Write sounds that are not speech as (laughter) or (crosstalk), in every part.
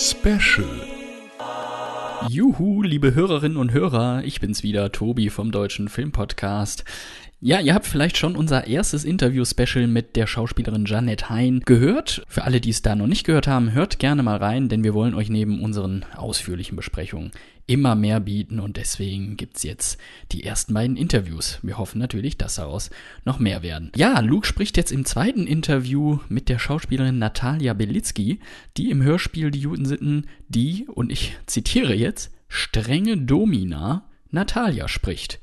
Special. Juhu, liebe Hörerinnen und Hörer, ich bin's wieder, Tobi vom Deutschen Filmpodcast. Ja, ihr habt vielleicht schon unser erstes Interview-Special mit der Schauspielerin Jeanette Hein gehört. Für alle, die es da noch nicht gehört haben, hört gerne mal rein, denn wir wollen euch neben unseren ausführlichen Besprechungen immer mehr bieten und deswegen gibt's jetzt die ersten beiden Interviews. Wir hoffen natürlich, dass daraus noch mehr werden. Ja, Luke spricht jetzt im zweiten Interview mit der Schauspielerin Natalia Belitzky, die im Hörspiel Die Juden die, und ich zitiere jetzt, strenge Domina Natalia spricht.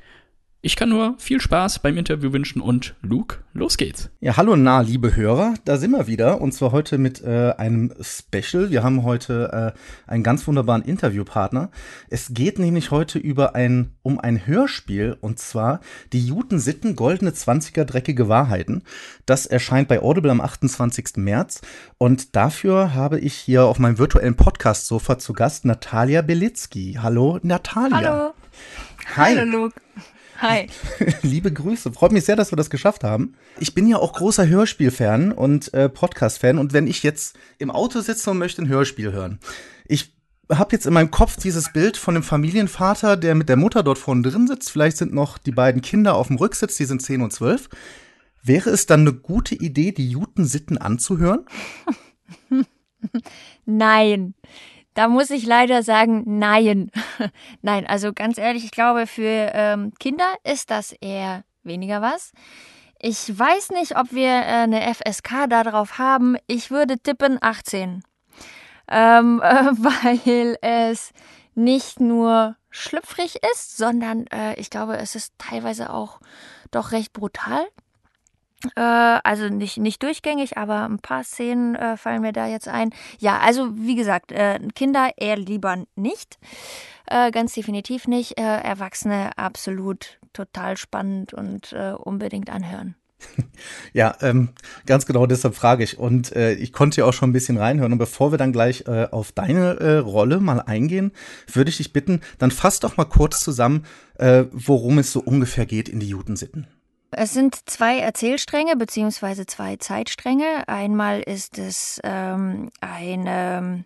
Ich kann nur viel Spaß beim Interview wünschen und Luke, los geht's. Ja, hallo nah, liebe Hörer, da sind wir wieder und zwar heute mit äh, einem Special. Wir haben heute äh, einen ganz wunderbaren Interviewpartner. Es geht nämlich heute über ein um ein Hörspiel und zwar die Juten Sitten goldene 20er dreckige Wahrheiten. Das erscheint bei Audible am 28. März und dafür habe ich hier auf meinem virtuellen Podcast Sofa zu Gast Natalia Belitzky. Hallo Natalia. Hallo. Hi. Hallo Luke. Hi. (laughs) Liebe Grüße. Freut mich sehr, dass wir das geschafft haben. Ich bin ja auch großer Hörspiel-Fan und äh, Podcast-Fan. Und wenn ich jetzt im Auto sitze und möchte ein Hörspiel hören, ich habe jetzt in meinem Kopf dieses Bild von dem Familienvater, der mit der Mutter dort vorne drin sitzt. Vielleicht sind noch die beiden Kinder auf dem Rücksitz, die sind 10 und 12. Wäre es dann eine gute Idee, die Juten-Sitten anzuhören? (laughs) Nein. Da muss ich leider sagen, nein. (laughs) nein, also ganz ehrlich, ich glaube, für ähm, Kinder ist das eher weniger was. Ich weiß nicht, ob wir äh, eine FSK darauf haben. Ich würde tippen 18. Ähm, äh, (laughs) weil es nicht nur schlüpfrig ist, sondern äh, ich glaube, es ist teilweise auch doch recht brutal. Äh, also nicht, nicht durchgängig, aber ein paar Szenen äh, fallen mir da jetzt ein. Ja, also wie gesagt, äh, Kinder eher lieber nicht. Äh, ganz definitiv nicht. Äh, Erwachsene absolut total spannend und äh, unbedingt anhören. (laughs) Ja, ähm, ganz genau deshalb frage ich. Und äh, ich konnte ja auch schon ein bisschen reinhören. Und bevor wir dann gleich äh, auf deine äh, Rolle mal eingehen, würde ich dich bitten, dann fass doch mal kurz zusammen, worum es so ungefähr geht in die Judensitten. Es sind zwei Erzählstränge beziehungsweise zwei Zeitstränge. Einmal ist es ähm, eine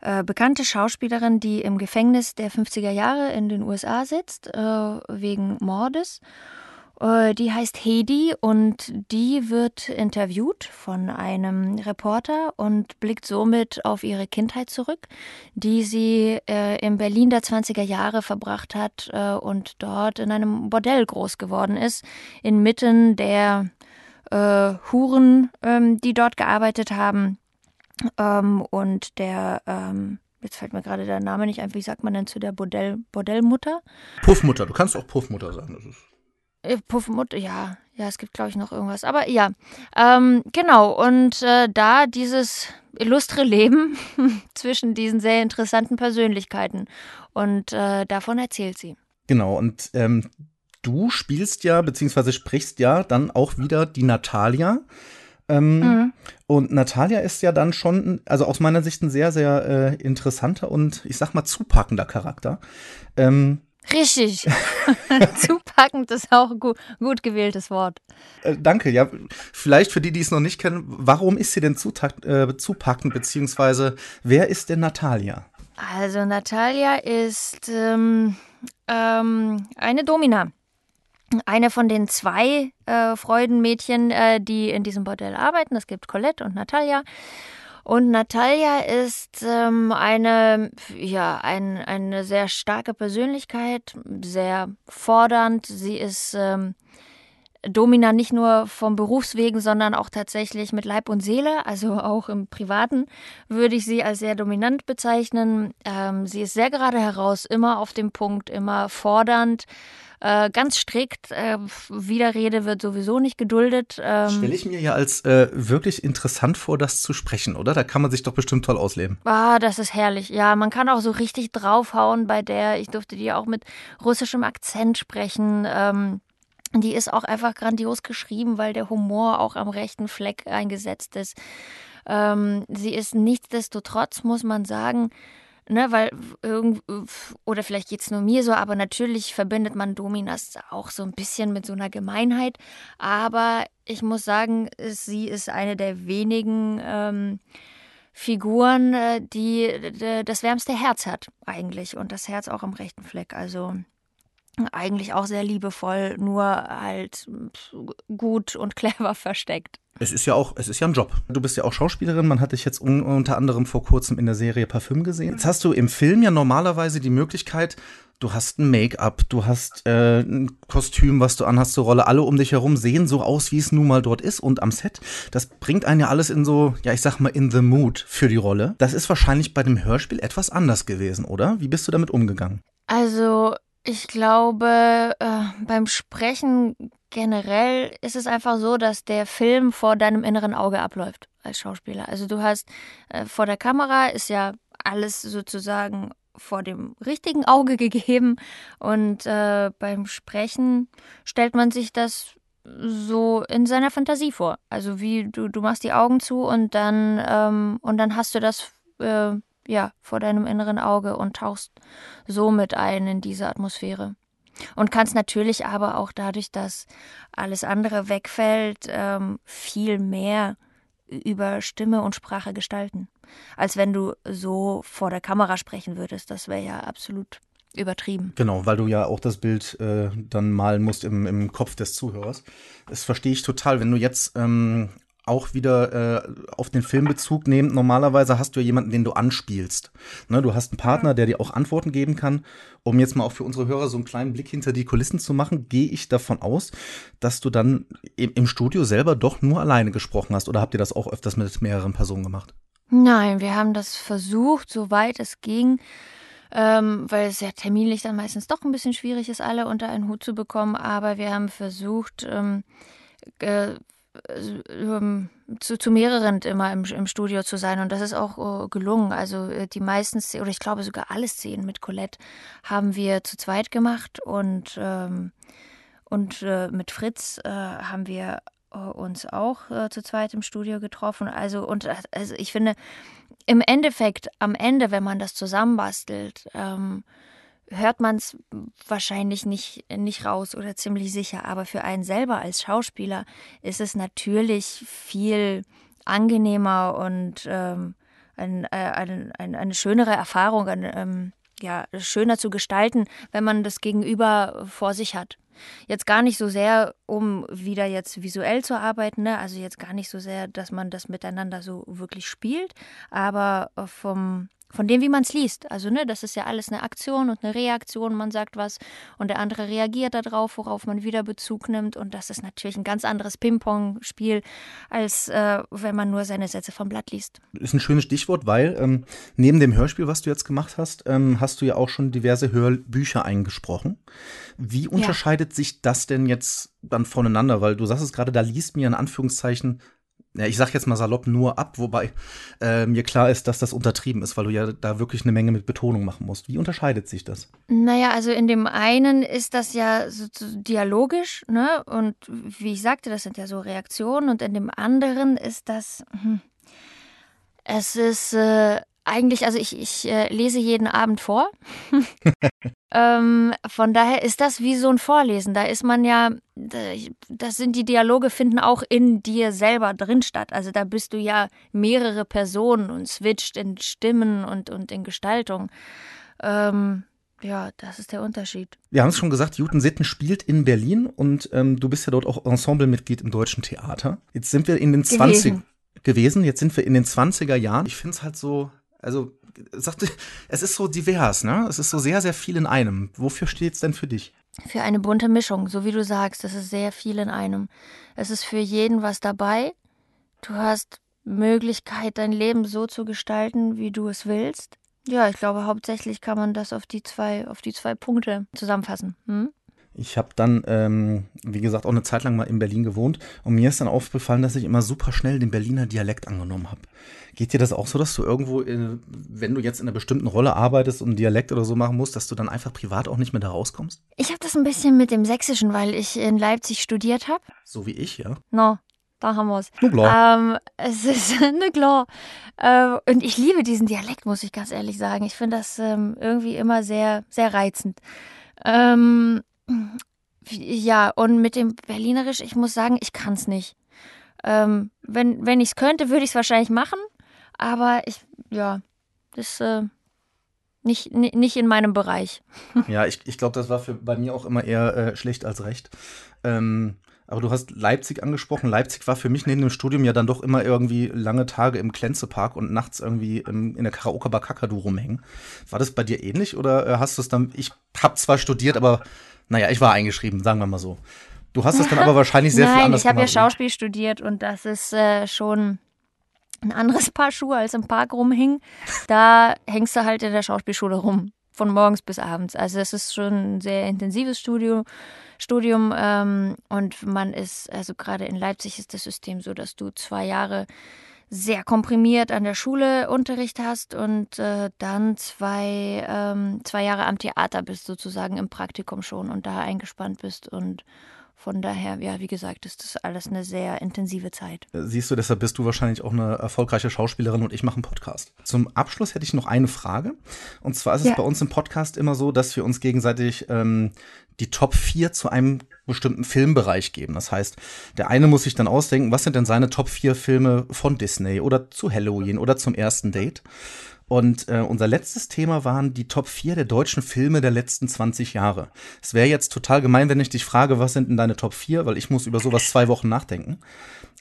äh, bekannte Schauspielerin, die im Gefängnis der 50er Jahre in den USA sitzt, äh, wegen Mordes. Äh, die heißt Hedi und die wird interviewt von einem Reporter und blickt somit auf ihre Kindheit zurück, die sie äh, in Berlin der 20er Jahre verbracht hat äh, und dort in einem Bordell groß geworden ist, inmitten der äh, Huren, ähm, die dort gearbeitet haben ähm, und der ähm, Jetzt fällt mir gerade der Name nicht ein. Wie sagt man denn zu der Bordell, Bordellmutter? Puffmutter, du kannst auch Puffmutter sagen. Das ist Puffmutter, ja, ja, es gibt, glaube ich, noch irgendwas. Aber ja, ähm, genau. Und äh, da dieses illustre Leben (laughs) zwischen diesen sehr interessanten Persönlichkeiten. Und äh, davon erzählt sie. Genau, und ähm, du spielst ja, beziehungsweise sprichst ja dann auch wieder die Natalia. Ähm, mhm. Und Natalia ist ja dann schon, also aus meiner Sicht ein sehr, sehr äh, interessanter und ich sag mal zupackender Charakter. Ähm, Richtig. (laughs) Zupackend ist auch ein gut, gut gewähltes Wort. Äh, danke. Ja, vielleicht für die, die es noch nicht kennen, warum ist sie denn äh, zupackend, beziehungsweise wer ist denn Natalia? Also Natalia ist ähm, ähm, eine Domina. Eine von den zwei äh, Freudenmädchen, äh, die in diesem Bordell arbeiten. Es gibt Colette und Natalia. Und Natalia ist ähm, eine, ja, ein, eine sehr starke Persönlichkeit, sehr fordernd. Sie ist ähm, Domina nicht nur vom Berufswegen, sondern auch tatsächlich mit Leib und Seele, also (laughs) auch im Privaten würde ich sie als sehr dominant bezeichnen. Ähm, sie ist sehr gerade heraus, immer auf dem Punkt, immer fordernd. Äh, ganz strikt. Äh, Widerrede wird sowieso nicht geduldet. Ähm, Stelle ich mir ja als äh, wirklich interessant vor, das zu sprechen, oder? Da kann man sich doch bestimmt toll ausleben. Ah, das ist herrlich. Ja, man kann auch so richtig draufhauen bei der. Ich durfte die auch mit russischem Akzent sprechen. Ähm, die ist auch einfach grandios geschrieben, weil der Humor auch am rechten Fleck eingesetzt ist. Ähm, sie ist nichtsdestotrotz, muss man sagen, ne, weil oder vielleicht geht es nur mir so, aber natürlich verbindet man Dominas auch so ein bisschen mit so einer Gemeinheit. Aber ich muss sagen, sie ist eine der wenigen ähm, Figuren, äh, die das wärmste Herz hat eigentlich und das Herz auch am rechten Fleck. Also eigentlich auch sehr liebevoll, nur halt gut und (laughs) clever versteckt. Es ist ja auch, es ist ja ein Job. Du bist ja auch Schauspielerin. Man hat dich jetzt un unter anderem vor kurzem in der Serie Parfüm gesehen. Jetzt hast du im Film ja normalerweise die Möglichkeit, du hast ein Make-up, du hast äh, ein Kostüm, was du anhast zur Rolle. Alle um dich herum sehen so aus, wie es nun mal dort ist und am Set. Das bringt einen ja alles in so, ja, ich sag mal, in the mood für die Rolle. Das ist wahrscheinlich bei dem Hörspiel etwas anders gewesen, oder? Wie bist du damit umgegangen? Also, ich glaube, äh, beim Sprechen generell ist es einfach so, dass der Film vor deinem inneren Auge abläuft als Schauspieler. Also du hast äh, vor der Kamera ist ja alles sozusagen vor dem richtigen Auge (laughs) gegeben und äh, beim Sprechen stellt man sich das so in seiner Fantasie vor. Also wie du du machst die Augen zu und dann ähm, und dann hast du das äh, ja, vor deinem inneren Auge und tauchst somit ein in diese Atmosphäre. Und kannst natürlich aber auch dadurch, dass alles andere wegfällt, ähm, viel mehr über Stimme und Sprache gestalten, als wenn du so vor der Kamera sprechen würdest. Das wäre ja absolut übertrieben. Genau, weil du ja auch das Bild äh, dann malen musst im, im Kopf des Zuhörers. Das verstehe ich total. Wenn du jetzt ähm, auch wieder äh, auf den Filmbezug nehmen. Normalerweise hast du ja jemanden, den du anspielst. Ne, du hast einen Partner, der dir auch Antworten geben kann. Um jetzt mal auch für unsere Hörer so einen kleinen Blick hinter die Kulissen zu machen, gehe ich davon aus, dass du dann im, im Studio selber doch nur alleine gesprochen hast. Oder habt ihr das auch öfters mit mehreren Personen gemacht? Nein, wir haben das versucht, soweit es ging. Ähm, weil es ja terminlich dann meistens doch ein bisschen schwierig ist, alle unter einen Hut zu bekommen. Aber wir haben versucht, ähm, äh, ähm, zu, zu mehreren immer im, im Studio zu sein und das ist auch äh, gelungen. Also äh, die meisten Szenen, oder ich glaube sogar alle Szenen mit Colette haben wir zu zweit gemacht und, ähm, und äh, mit Fritz äh, haben wir äh, uns auch äh, zu zweit im Studio getroffen. Also und also ich finde im Endeffekt am Ende, wenn man das zusammenbastelt, ähm, hört man es wahrscheinlich nicht, nicht raus oder ziemlich sicher. Aber für einen selber als Schauspieler ist es natürlich viel angenehmer und ähm, ein, äh, ein, ein, eine schönere Erfahrung, ein, ähm, ja, schöner zu gestalten, wenn man das Gegenüber vor sich hat. Jetzt gar nicht so sehr, um wieder jetzt visuell zu arbeiten, ne? also jetzt gar nicht so sehr, dass man das miteinander so wirklich spielt, aber vom, von dem, wie man es liest. Also, ne, das ist ja alles eine Aktion und eine Reaktion. Man sagt was und der andere reagiert darauf, worauf man wieder Bezug nimmt. Und das ist natürlich ein ganz anderes Ping-Pong-Spiel, als äh, wenn man nur seine Sätze vom Blatt liest. Ist ein schönes Stichwort, weil ähm, neben dem Hörspiel, was du jetzt gemacht hast, ähm, hast du ja auch schon diverse Hörbücher eingesprochen. Wie unterscheidet ja. sich das denn jetzt dann voneinander? Weil du sagst es gerade, da liest mir in Anführungszeichen ja, ich sag jetzt mal salopp nur ab, wobei äh, mir klar ist, dass das untertrieben ist, weil du ja da wirklich eine Menge mit Betonung machen musst. Wie unterscheidet sich das? Naja, also in dem einen ist das ja so, so dialogisch, ne? Und wie ich sagte, das sind ja so Reaktionen und in dem anderen ist das, hm, es ist äh, eigentlich, also ich, ich äh, lese jeden Abend vor. (laughs) ähm, von daher ist das wie so ein Vorlesen. Da ist man ja, das sind die Dialoge finden auch in dir selber drin statt. Also da bist du ja mehrere Personen und switcht in Stimmen und, und in Gestaltung. Ähm, ja, das ist der Unterschied. Wir haben es schon gesagt, Juten Sitten spielt in Berlin und ähm, du bist ja dort auch Ensemblemitglied im Deutschen Theater. Jetzt sind wir in den 20 gewesen, jetzt sind wir in den 20er Jahren. Ich finde es halt so also sagte, es ist so divers, ne? Es ist so sehr, sehr viel in einem. Wofür steht es denn für dich? Für eine bunte Mischung, so wie du sagst, es ist sehr viel in einem. Es ist für jeden was dabei. Du hast Möglichkeit, dein Leben so zu gestalten, wie du es willst. Ja, ich glaube, hauptsächlich kann man das auf die zwei, auf die zwei Punkte zusammenfassen. Hm? Ich habe dann, ähm, wie gesagt, auch eine Zeit lang mal in Berlin gewohnt und mir ist dann aufgefallen, dass ich immer super schnell den Berliner Dialekt angenommen habe. Geht dir das auch so, dass du irgendwo, in, wenn du jetzt in einer bestimmten Rolle arbeitest und einen Dialekt oder so machen musst, dass du dann einfach privat auch nicht mehr da rauskommst? Ich habe das ein bisschen mit dem Sächsischen, weil ich in Leipzig studiert habe. So wie ich, ja. No, da haben wir es. Ähm, es ist (laughs) ne klar. Äh, und ich liebe diesen Dialekt, muss ich ganz ehrlich sagen. Ich finde das ähm, irgendwie immer sehr, sehr reizend. Ähm, ja, und mit dem Berlinerisch, ich muss sagen, ich kann es nicht. Ähm, wenn wenn ich es könnte, würde ich es wahrscheinlich machen, aber ich, ja, das äh, nicht, nicht in meinem Bereich. Ja, ich, ich glaube, das war für, bei mir auch immer eher äh, schlecht als recht. Ähm, aber du hast Leipzig angesprochen. Leipzig war für mich neben dem Studium ja dann doch immer irgendwie lange Tage im Klenzepark und nachts irgendwie im, in der Karaoke-Bar Kakadu rumhängen. War das bei dir ähnlich oder äh, hast du es dann, ich habe zwar studiert, aber naja, ich war eingeschrieben, sagen wir mal so. Du hast es dann aber (laughs) wahrscheinlich sehr Nein, viel anders ich habe ja gemacht. Schauspiel studiert und das ist äh, schon ein anderes Paar Schuhe als im Park rumhängen. Da hängst du halt in der Schauspielschule rum, von morgens bis abends. Also es ist schon ein sehr intensives Studium. Studium ähm, und man ist, also gerade in Leipzig ist das System so, dass du zwei Jahre sehr komprimiert an der Schule Unterricht hast und äh, dann zwei, ähm, zwei Jahre am Theater bist, sozusagen im Praktikum schon und da eingespannt bist und von daher, ja, wie gesagt, ist das alles eine sehr intensive Zeit. Siehst du, deshalb bist du wahrscheinlich auch eine erfolgreiche Schauspielerin und ich mache einen Podcast. Zum Abschluss hätte ich noch eine Frage. Und zwar ist es Ja. bei uns im Podcast immer so, dass wir uns gegenseitig ähm, die Top 4 zu einem bestimmten Filmbereich geben. Das heißt, der eine muss sich dann ausdenken, was sind denn seine Top 4 Filme von Disney oder zu Halloween oder zum ersten Date. Und äh, unser letztes Thema waren die Top 4 der deutschen Filme der letzten 20 Jahre. Es wäre jetzt total gemein, wenn ich dich frage, was sind denn deine Top 4, weil ich muss über sowas zwei Wochen nachdenken.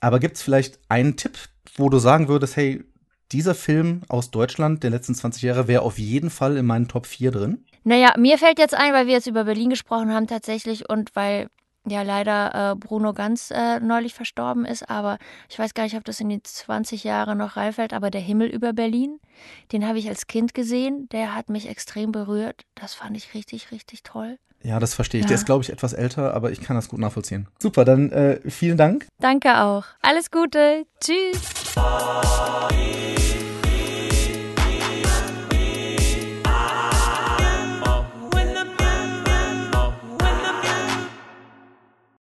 Aber gibt es vielleicht einen Tipp, wo du sagen würdest, hey, dieser Film aus Deutschland der letzten 20 Jahre wäre auf jeden Fall in meinen Top 4 drin? Naja, mir fällt jetzt ein, weil wir jetzt über Berlin gesprochen haben tatsächlich und weil ja leider äh, Bruno Ganz äh, neulich verstorben ist, aber ich weiß gar nicht, ob das in die 20 Jahre noch reinfällt, aber der Himmel über Berlin, den habe ich als Kind gesehen, der hat mich extrem berührt. Das fand ich richtig, richtig toll. Ja, das verstehe ich. Ja. Der ist, glaube ich, etwas älter, aber ich kann das gut nachvollziehen. Super, dann äh, vielen Dank. Danke auch. Alles Gute. Tschüss.